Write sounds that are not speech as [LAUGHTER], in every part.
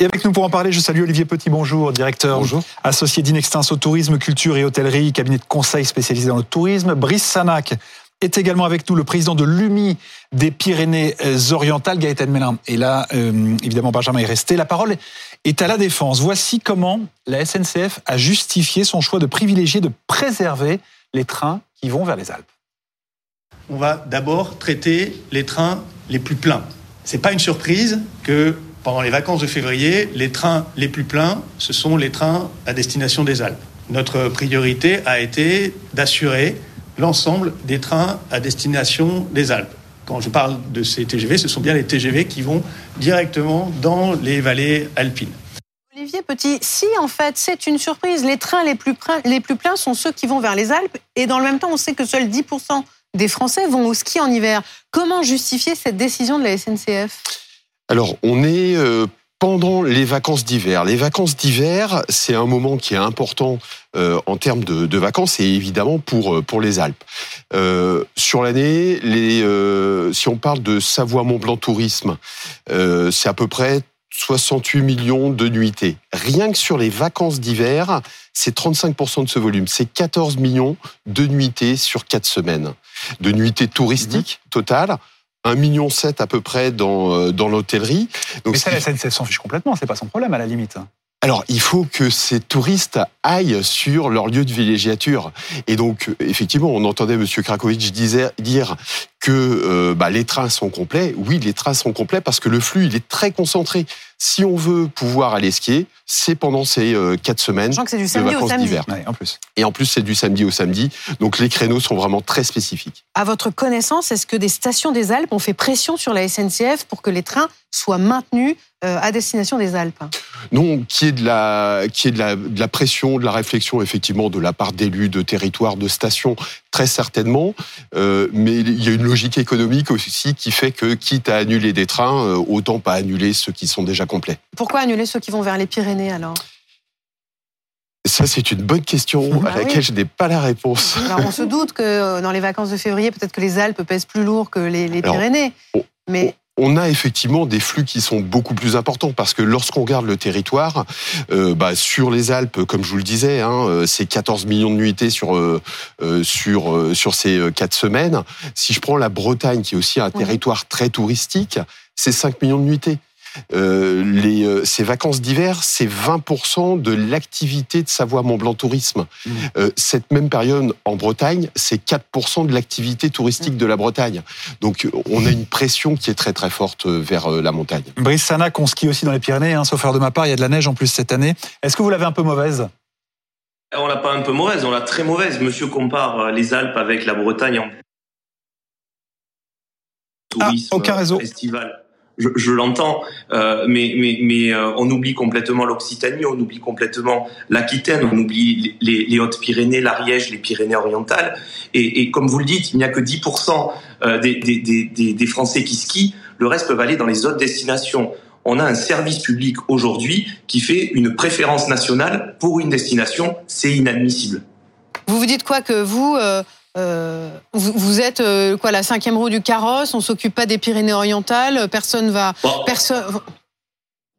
Et avec nous pour en parler, je salue Olivier Petit, bonjour, directeur bonjour. associé d'Inextinso Tourisme, Culture et Hôtellerie, cabinet de conseil spécialisé dans le tourisme. Brice Sanac est également avec nous, le président de l'UMI des Pyrénées-Orientales, Gaëtan Mélin. Et là, euh, évidemment, Benjamin est resté. La parole est à la défense. Voici comment la SNCF a justifié son choix de privilégier, de préserver les trains qui vont vers les Alpes. On va d'abord traiter les trains les plus pleins. C'est pas une surprise que pendant les vacances de février, les trains les plus pleins, ce sont les trains à destination des Alpes. Notre priorité a été d'assurer l'ensemble des trains à destination des Alpes. Quand je parle de ces TGV, ce sont bien les TGV qui vont directement dans les vallées alpines. Olivier Petit, si en fait c'est une surprise, les trains les plus, pleins sont ceux qui vont vers les Alpes et dans le même temps on sait que seuls 10% des Français vont au ski en hiver. Comment justifier cette décision de la SNCF Alors on est euh, pendant les vacances d'hiver. Les vacances d'hiver, c'est un moment qui est important euh, en termes de, de, vacances et évidemment pour euh, pour les Alpes. Euh, sur l'année, les euh, si on parle de Savoie-Mont-Blanc Tourisme, euh, c'est à peu près 68 millions de nuitées. Rien que sur les vacances d'hiver, c'est 35% de ce volume. C'est 14 millions de nuitées sur 4 semaines. De nuitées touristiques mmh. totales. 1,7 million à peu près dans, euh, dans l'hôtellerie. Donc, Mais ça, la SNCF s'en fiche complètement, c'est pas son problème à la limite. Alors, il faut que ces touristes aillent sur leur lieu de villégiature. Et donc, effectivement, on entendait M. Krakowicz dire que euh, bah, les trains sont complets. Oui, les trains sont complets parce que le flux, il est très concentré. Si on veut pouvoir aller skier, c'est pendant ces euh, quatre semaines Je que c'est du samedi de vacances d'hiver. Ouais, en plus. Et en plus, c'est du samedi au samedi. Donc, les créneaux sont vraiment très spécifiques. À votre connaissance, est-ce que des stations des Alpes ont fait pression sur la SNCF pour que les trains soient maintenus euh, à destination des Alpes? Non, qui est de la, qui est de la, de la pression, de la réflexion effectivement de la part d'élus, de territoires, de stations, très certainement. Euh, mais il y a une logique économique aussi qui fait que, quitte à annuler des trains, euh, autant pas annuler ceux qui sont déjà complets. Pourquoi annuler ceux qui vont vers les Pyrénées alors? Ça, c'est une bonne question à laquelle oui. je n'ai pas la réponse. [LAUGHS] Alors, on se doute que dans les vacances de février, peut-être que les Alpes pèsent plus lourd que les, les Pyrénées. Alors, mais on a effectivement des flux qui sont beaucoup plus importants parce que lorsqu'on regarde le territoire, euh, bah, sur les Alpes, comme je vous le disais, hein, c'est 14 millions de nuitées sur euh, sur euh, sur ces quatre semaines. Si je prends la Bretagne, qui est aussi un territoire très touristique, c'est 5 millions de nuitées. Euh, les, euh, ces vacances d'hiver, c'est 20% de l'activité de Savoie-Mont-Blanc Tourisme. Mmh. Euh, cette même période en Bretagne, c'est 4% de l'activité touristique mmh. de la Bretagne. Donc on a une pression qui est très très forte vers la montagne. Brice Sanac, on skie aussi dans les Pyrénées, hein, sauf faire de ma part, il y a de la neige en plus cette année. Est-ce que vous l'avez un peu mauvaise? On l'a pas un peu mauvaise, on l'a très mauvaise. Monsieur compare les Alpes avec la Bretagne en tourisme, ah, aucun réseau. festival je, je l'entends, euh, mais, mais, mais euh, on oublie complètement l'Occitanie, on oublie complètement l'Aquitaine, on oublie les, les Hautes-Pyrénées, l'Ariège, les Pyrénées-Orientales. Et, et, comme vous le dites, il n'y a que 10% euh, des, des, des, des Français qui skient, le reste peuvent aller dans les autres destinations. On a un service public aujourd'hui qui fait une préférence nationale pour une destination, c'est inadmissible. Vous vous dites quoi que vous euh euh, vous, vous, êtes euh, quoi la cinquième roue du carrosse On s'occupe pas des Pyrénées-Orientales. Personne va. Bon. Personne.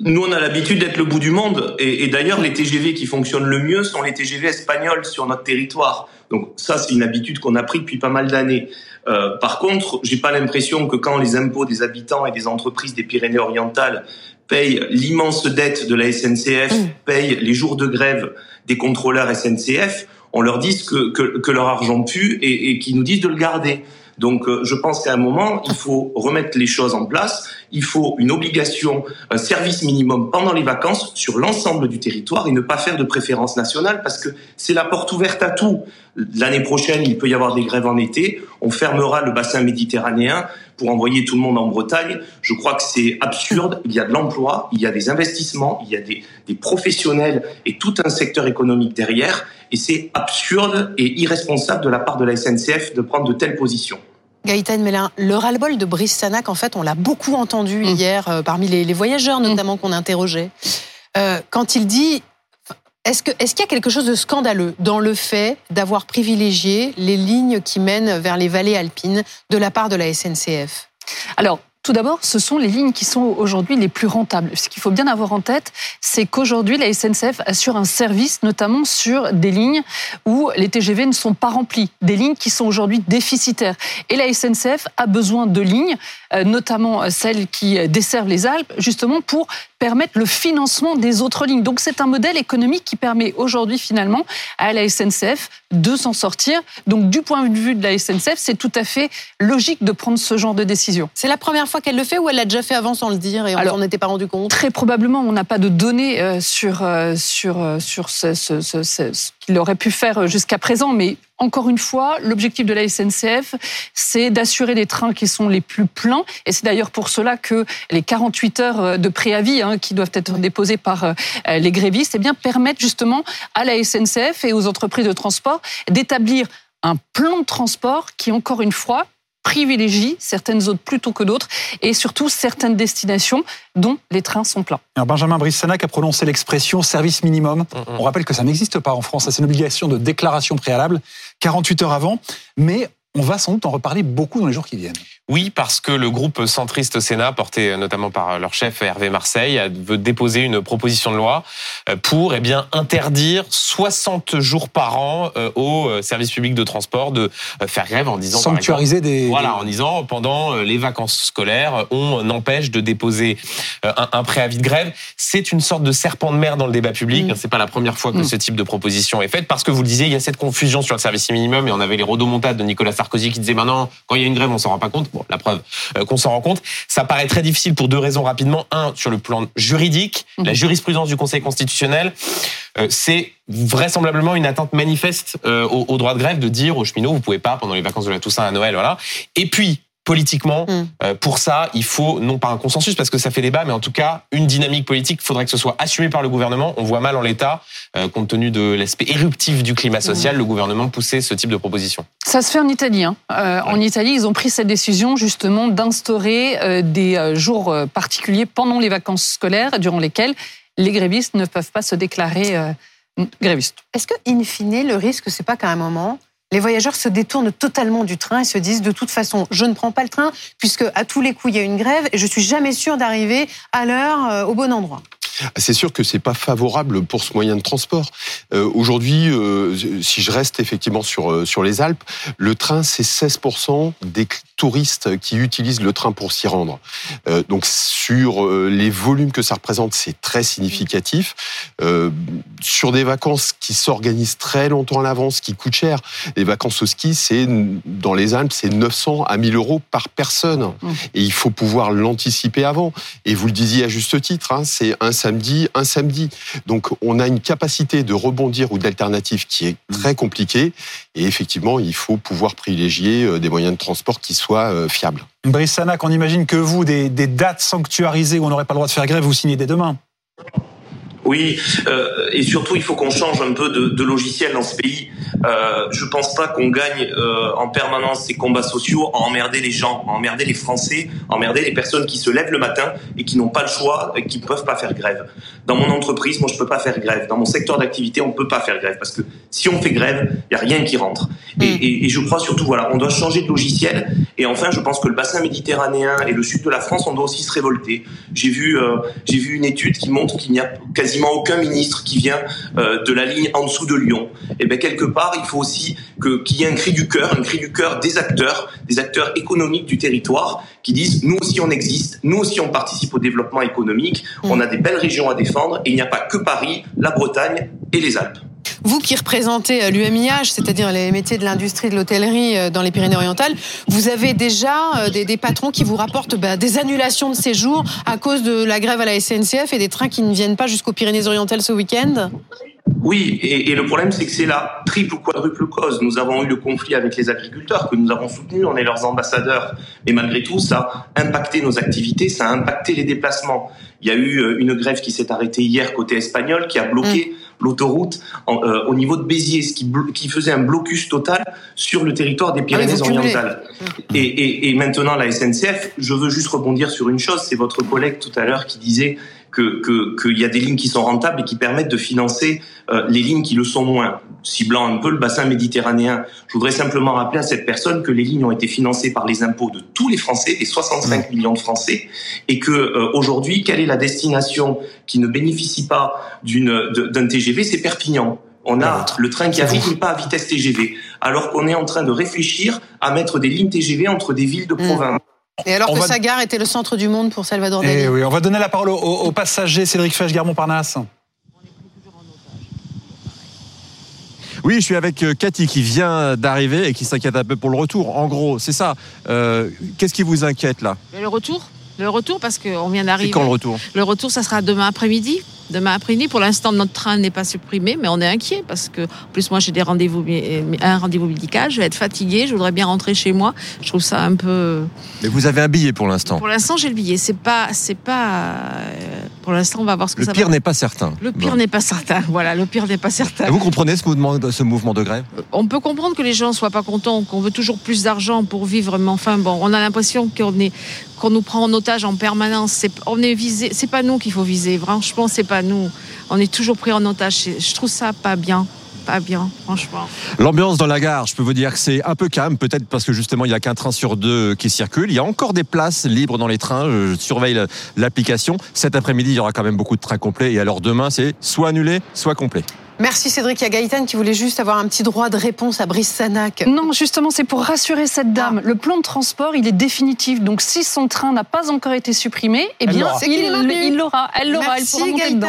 Nous, on a l'habitude d'être le bout du monde, et, et d'ailleurs, les TGV qui fonctionnent le mieux sont les TGV espagnols sur notre territoire. Donc ça, c'est une habitude qu'on a pris depuis pas mal d'années. Euh, par contre, j'ai pas l'impression que quand les impôts des habitants et des entreprises des Pyrénées-Orientales payent l'immense dette de la SNCF, mmh. payent les jours de grève des contrôleurs SNCF, on leur dise que, que, que leur argent pue et, et qu'ils nous disent de le garder. Donc, euh, je pense qu'à un moment, il faut remettre les choses en place. Il faut une obligation, un service minimum pendant les vacances sur l'ensemble du territoire et ne pas faire de préférence nationale parce que c'est la porte ouverte à tout. L'année prochaine, il peut y avoir des grèves en été. On fermera le bassin méditerranéen pour envoyer tout le monde en Bretagne. Je crois que c'est absurde. Il y a de l'emploi, il y a des investissements, il y a des, des professionnels et tout un secteur économique derrière. Et c'est absurde et irresponsable de la part de la SNCF de prendre de telles positions. Gaëtan Mélin, le ras-le-bol de Brice Sanac, en fait, on l'a beaucoup entendu mmh. hier euh, parmi les, les, voyageurs notamment mmh. qu'on interrogeait. Euh, quand il dit est-ce qu'il est y a quelque chose de scandaleux dans le fait d'avoir privilégié les lignes qui mènent vers les vallées alpines de la part de la SNCF Alors, Tout d'abord, ce sont les lignes qui sont aujourd'hui les plus rentables. Ce qu'il faut bien avoir en tête, c'est qu'aujourd'hui, la SNCF assure un service, notamment sur des lignes où les TGV ne sont pas remplis, des lignes qui sont aujourd'hui déficitaires. Et la SNCF a besoin de lignes, euh, notamment celles qui desservent les Alpes, justement pour permettre le financement des autres lignes. Donc c'est un modèle économique qui permet aujourd'hui finalement à la SNCF de s'en sortir. Donc du point de vue de la SNCF, c'est tout à fait logique de prendre ce genre de décision. C'est la première qu'elle le fait ou elle l'a déjà fait avant sans le dire et on s'en était pas rendu compte? Très probablement, on n'a pas de données euh, sur, euh, sur, euh, sur ce, ce, ce, ce qu'il aurait pu faire jusqu'à présent, mais encore une fois, l'objectif de la SNCF, c'est d'assurer les trains qui sont les plus pleins. Et c'est d'ailleurs pour cela que les 48 heures de préavis hein, qui doivent être déposées par les grévistes eh bien, permettent justement à la SNCF et aux entreprises de transport d'établir un plan de transport qui, encore une fois, privilégie certaines autres plutôt que d'autres et surtout certaines destinations dont les trains sont pleins. Alors Benjamin Brissanac a prononcé l'expression service minimum. Mm, mm. On rappelle que ça n'existe pas en France. C'est une obligation de déclaration préalable 48 heures avant. Mais on va sans doute en reparler beaucoup dans les jours qui viennent. Oui, parce que le groupe centriste Sénat, porté notamment par leur chef Hervé Marseille, veut déposer une proposition de loi euh, pour eh bien interdire 60 jours par an euh, aux euh, services publics de transport de faire grève en disant sanctuariser des voilà en disant pendant les vacances scolaires on empêche de déposer un, préavis de grève. C'est une sorte de serpent de mer dans le débat public. Mm. C'est pas la première fois que mm. ce type de proposition est faite parce que vous le disiez, il y a cette confusion sur le service minimum et on avait les rodomontades de Nicolas Sarkozy qui disait maintenant quand il y a une grève on s'en rend pas compte. Bon, la preuve euh, qu'on s'en rend compte. Ça paraît très difficile pour deux raisons rapidement. Un, sur le plan juridique, la mhm. jurisprudence du Conseil constitutionnel, euh, c'est vraisemblablement une atteinte manifeste euh, au, droit de grève de dire aux cheminots, vous pouvez pas pendant les vacances de la Toussaint à Noël, voilà. Et puis, politiquement. Mm. Euh, pour ça, il faut non pas un consensus parce que ça fait débat, mais en tout cas une dynamique politique. Il faudrait que ce soit assumé par le gouvernement. On voit mal en l'état, euh, compte tenu de l'aspect éruptif du climat social, mm. le gouvernement pousser ce type de proposition. Ça se fait en Italie. Hein. Euh, En Italie, ils ont pris cette décision justement d'instaurer euh, des jours particuliers pendant les vacances scolaires, durant lesquels les grévistes ne peuvent pas se déclarer grévistes. Est-ce que, in fine, le risque, c'est pas qu'à un moment les voyageurs se détournent totalement du train et se disent de toute façon, je ne prends pas le train puisque à tous les coups il y a une grève et je suis jamais sûr d'arriver à l'heure euh, au bon endroit. C'est sûr que c'est pas favorable pour ce moyen de transport. Euh, Aujourd'hui, euh, si je reste effectivement sur euh, sur les Alpes, le train c'est 16% des touristes qui utilisent le train pour s'y rendre. Euh, donc sur les volumes que ça représente, c'est très significatif. sur des vacances qui s'organisent très longtemps à l'avance, qui coûtent cher, les vacances au ski, c'est dans les Alpes, c'est 900 à 1000 euros par personne. Mmh. Et il faut pouvoir l'anticiper avant. Et vous le disiez à juste titre, hein, c'est un samedi, un samedi. Donc on a une capacité de rebondir ou d'alternative qui est très compliquée. Et effectivement, il faut pouvoir privilégier euh, des moyens de transport qui soient euh, fiables. Brice Sanac, on imagine que vous, des, des dates sanctuarisées où on n'aurait pas le droit de faire grève, vous signez dès demain. Oui, euh, et surtout il faut qu'on change un peu de, de, logiciel dans ce pays. Euh, je pense pas qu'on gagne euh, en permanence ces combats sociaux à emmerder les gens, à emmerder les Français, à emmerder les personnes qui se lèvent le matin et qui n'ont pas le choix et qui peuvent pas faire grève. Dans mon entreprise, moi je peux pas faire grève. Dans mon secteur d'activité, on peut pas faire grève parce que si on fait grève, il y a rien qui rentre. Et, mm. et, et, je crois surtout voilà, on doit changer de logiciel. Et enfin, je pense que le bassin méditerranéen et le sud de la France, on doit aussi se révolter. J'ai vu, euh, j'ai vu une étude qui montre qu'il n'y a quasi quasiment aucun ministre qui vient euh, de la ligne en dessous de Lyon. Et eh bien quelque part, il faut aussi que qu'il y ait un cri du cœur, un cri du cœur des acteurs, des acteurs économiques du territoire, qui disent nous aussi on existe, nous aussi on participe au développement économique, mmh. on a des belles régions à défendre, et il n'y a pas que Paris, la Bretagne et les Alpes. Vous qui représentez euh, l'UMIH, c'est-à-dire les métiers de l'industrie de l'hôtellerie euh, dans les Pyrénées-Orientales, vous avez déjà euh, des, des, patrons qui vous rapportent bah, des annulations de séjour à cause de la grève à la SNCF et des trains qui ne viennent pas jusqu'aux Pyrénées-Orientales ce week-end? Oui, et, et, le problème, c'est que c'est la triple ou quadruple cause. Nous avons eu le conflit avec les agriculteurs que nous avons soutenus, on est leurs ambassadeurs, mais malgré tout, ça a impacté nos activités, ça a impacté les déplacements. Il y a eu une grève qui s'est arrêtée hier côté espagnol, qui a bloqué mm l'autoroute euh, au niveau de Béziers, ce qui, qui, faisait un blocus total sur le territoire des ah Pyrénées-Orientales. et, et, et, maintenant, la SNCF, je veux juste rebondir sur une chose, c'est votre collègue tout à l'heure qui disait que qu'il y a des lignes qui sont rentables et qui permettent de financer euh, les lignes qui le sont moins, ciblant un peu le bassin méditerranéen. Je voudrais simplement rappeler à cette personne que les lignes ont été financées par les impôts de tous les Français, des 65 millions de Français, et que euh, aujourd'hui, quelle est la destination qui ne bénéficie pas d'une d'un TGV C'est Perpignan. On a le train qui arrive, mais pas à vitesse TGV, alors qu'on est en train de réfléchir à mettre des lignes TGV entre des villes de province. Et alors On que va- sa gare était le centre du monde pour Salvador Dali. Eh oui, on va donner la parole au, passager Cédric Fèche, Gare Montparnasse. Oui, je suis avec euh, Cathy qui vient d'arriver et qui s'inquiète un peu pour le retour. En gros, c'est ça. Euh, Qu'est-ce qui vous inquiète là? Le retour? Le retour, parce qu'on vient C'est d'arriver. quand le retour? Le retour, ça sera demain après-midi. Demain après-midi, pour l'instant, notre train n'est pas supprimé, mais on est inquiet parce que, en plus, moi, j'ai des rendez-vous, un rendez-vous médical. Je vais être fatiguée. Je voudrais bien rentrer chez moi. Je trouve ça un peu. Mais vous avez un billet pour l'instant. Pour l'instant, j'ai le billet. C'est pas, c'est pas. euh, Pour l'instant, on va voir ce que Le ça pire va. n'est pas certain. Le pire Bon. n'est pas certain. Voilà, le pire n'est pas certain. Et Vous comprenez ce mouvement, ce mouvement de grève On peut comprendre que les gens soient pas contents, qu'on veut toujours plus d'argent pour vivre, mais enfin bon, on a l'impression qu'on est qu'on nous prend en otage en permanence. C'est, on est visé, c'est pas nous qu'il faut viser. Franchement, c'est pas nous. On est toujours pris en otage. Je trouve ça pas bien, pas bien, franchement. L'ambiance dans la gare, je peux vous dire que c'est un peu calme, peut-être parce que justement il n'y a qu'un train sur deux qui circule. Il y a encore des places libres dans les trains. Je surveille la- l'application. Cet après-midi, il y aura quand même beaucoup de trains complets. Et alors demain, c'est soit annulé, soit complet. Merci Cédric. Il y a Gaëtan qui voulait juste avoir un petit droit de réponse à Brice Sanac. Non, justement, c'est pour rassurer cette dame. Le plan de transport, il est définitif. Donc, si son train n'a pas encore été supprimé, eh Elle bien, il l'aura. Elle l'aura. Elle Merci pourra monter dedans.